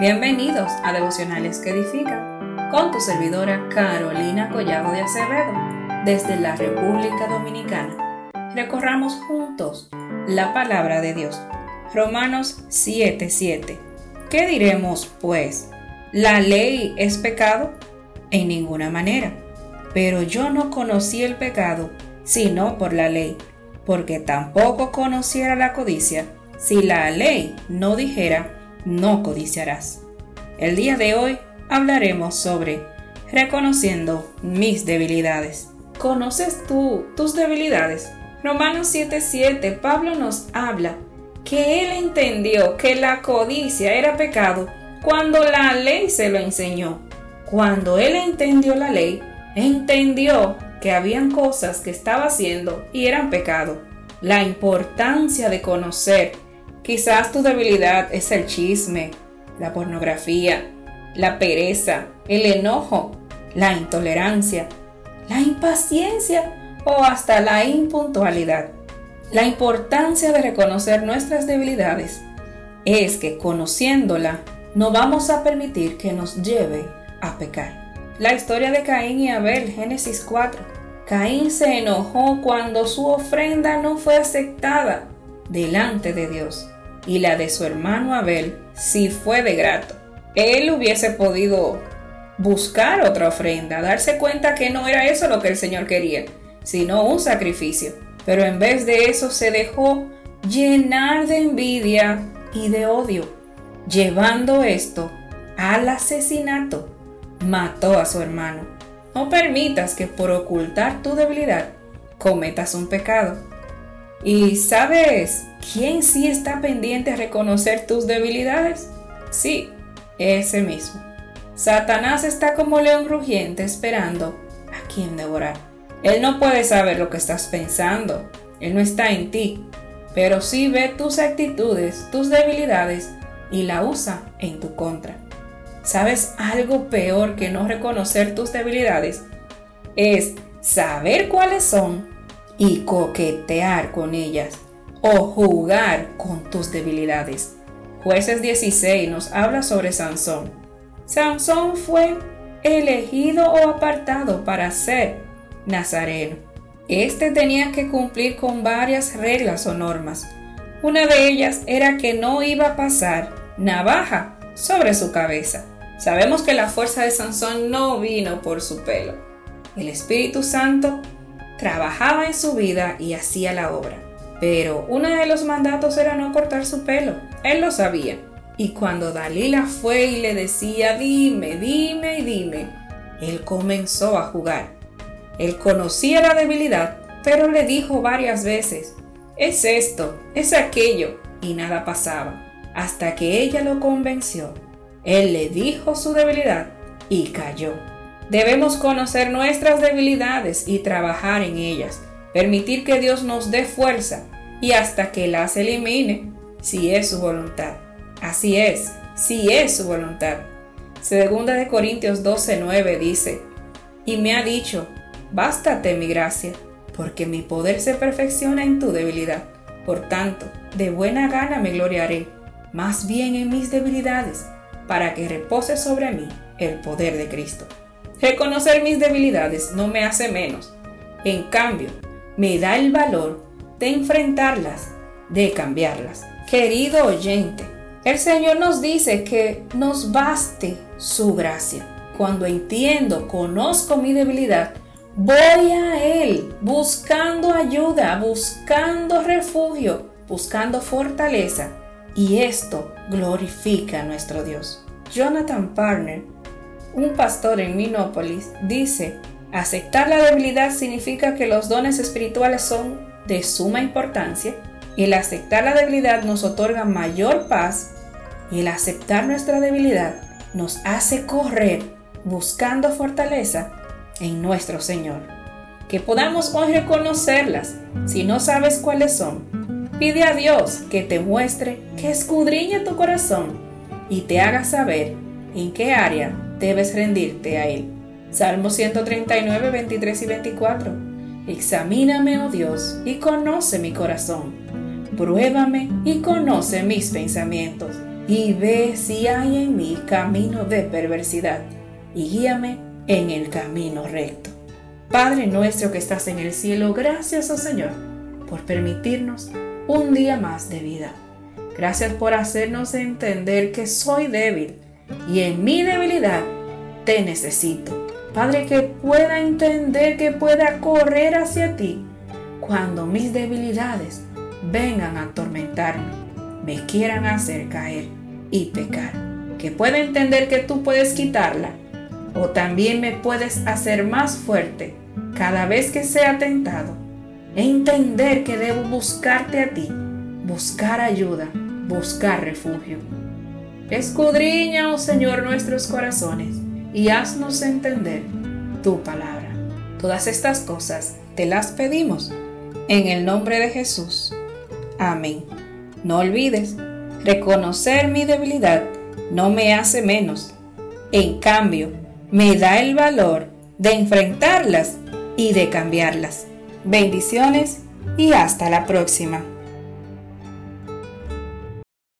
Bienvenidos a Devocionales que Edifican con tu servidora Carolina Collado de Acevedo desde la República Dominicana. Recorramos juntos la palabra de Dios. Romanos 7:7. ¿Qué diremos pues? ¿La ley es pecado? En ninguna manera. Pero yo no conocí el pecado sino por la ley, porque tampoco conociera la codicia si la ley no dijera no codiciarás. El día de hoy hablaremos sobre reconociendo mis debilidades. ¿Conoces tú tus debilidades? Romanos 7:7 Pablo nos habla que él entendió que la codicia era pecado cuando la ley se lo enseñó. Cuando él entendió la ley, entendió que habían cosas que estaba haciendo y eran pecado. La importancia de conocer Quizás tu debilidad es el chisme, la pornografía, la pereza, el enojo, la intolerancia, la impaciencia o hasta la impuntualidad. La importancia de reconocer nuestras debilidades es que conociéndola no vamos a permitir que nos lleve a pecar. La historia de Caín y Abel, Génesis 4. Caín se enojó cuando su ofrenda no fue aceptada delante de Dios y la de su hermano Abel si fue de grato. Él hubiese podido buscar otra ofrenda, darse cuenta que no era eso lo que el Señor quería, sino un sacrificio. Pero en vez de eso se dejó llenar de envidia y de odio, llevando esto al asesinato. Mató a su hermano. No permitas que por ocultar tu debilidad cometas un pecado. ¿Y sabes quién sí está pendiente a reconocer tus debilidades? Sí, ese mismo. Satanás está como león rugiente esperando a quien devorar. Él no puede saber lo que estás pensando, él no está en ti, pero sí ve tus actitudes, tus debilidades y la usa en tu contra. ¿Sabes algo peor que no reconocer tus debilidades? Es saber cuáles son y coquetear con ellas o jugar con tus debilidades. Jueces 16 nos habla sobre Sansón. Sansón fue elegido o apartado para ser nazareno. Este tenía que cumplir con varias reglas o normas. Una de ellas era que no iba a pasar navaja sobre su cabeza. Sabemos que la fuerza de Sansón no vino por su pelo. El Espíritu Santo trabajaba en su vida y hacía la obra. Pero uno de los mandatos era no cortar su pelo. Él lo sabía. Y cuando Dalila fue y le decía, dime, dime y dime, él comenzó a jugar. Él conocía la debilidad, pero le dijo varias veces, es esto, es aquello, y nada pasaba, hasta que ella lo convenció. Él le dijo su debilidad y cayó. Debemos conocer nuestras debilidades y trabajar en ellas, permitir que Dios nos dé fuerza y hasta que las elimine, si es su voluntad. Así es, si es su voluntad. Segunda de Corintios 12:9 dice, y me ha dicho, bástate mi gracia, porque mi poder se perfecciona en tu debilidad. Por tanto, de buena gana me gloriaré, más bien en mis debilidades, para que repose sobre mí el poder de Cristo. Reconocer mis debilidades no me hace menos. En cambio, me da el valor de enfrentarlas, de cambiarlas. Querido oyente, el Señor nos dice que nos baste su gracia. Cuando entiendo, conozco mi debilidad, voy a Él buscando ayuda, buscando refugio, buscando fortaleza. Y esto glorifica a nuestro Dios. Jonathan Parner un pastor en Minópolis, dice, aceptar la debilidad significa que los dones espirituales son de suma importancia, el aceptar la debilidad nos otorga mayor paz y el aceptar nuestra debilidad nos hace correr buscando fortaleza en nuestro Señor. Que podamos hoy reconocerlas. Si no sabes cuáles son, pide a Dios que te muestre, que escudriñe tu corazón y te haga saber en qué área debes rendirte a Él. Salmo 139, 23 y 24. Examíname, oh Dios, y conoce mi corazón. Pruébame y conoce mis pensamientos. y ve si hay en mí camino de perversidad y guíame en el camino recto. Padre nuestro que estás en el cielo, gracias, oh Señor, por permitirnos un día más de vida. Gracias por hacernos entender que soy débil y en mi debilidad te necesito. Padre, que pueda entender, que pueda correr hacia ti cuando mis debilidades vengan a atormentarme, me quieran hacer caer y pecar. Que pueda entender que tú puedes quitarla o también me puedes hacer más fuerte cada vez que sea tentado. Entender que debo buscarte a ti, buscar ayuda, buscar refugio. Escudriña, oh Señor, nuestros corazones y haznos entender tu palabra. Todas estas cosas te las pedimos en el nombre de Jesús. Amén. No olvides, reconocer mi debilidad no me hace menos. En cambio, me da el valor de enfrentarlas y de cambiarlas. Bendiciones y hasta la próxima.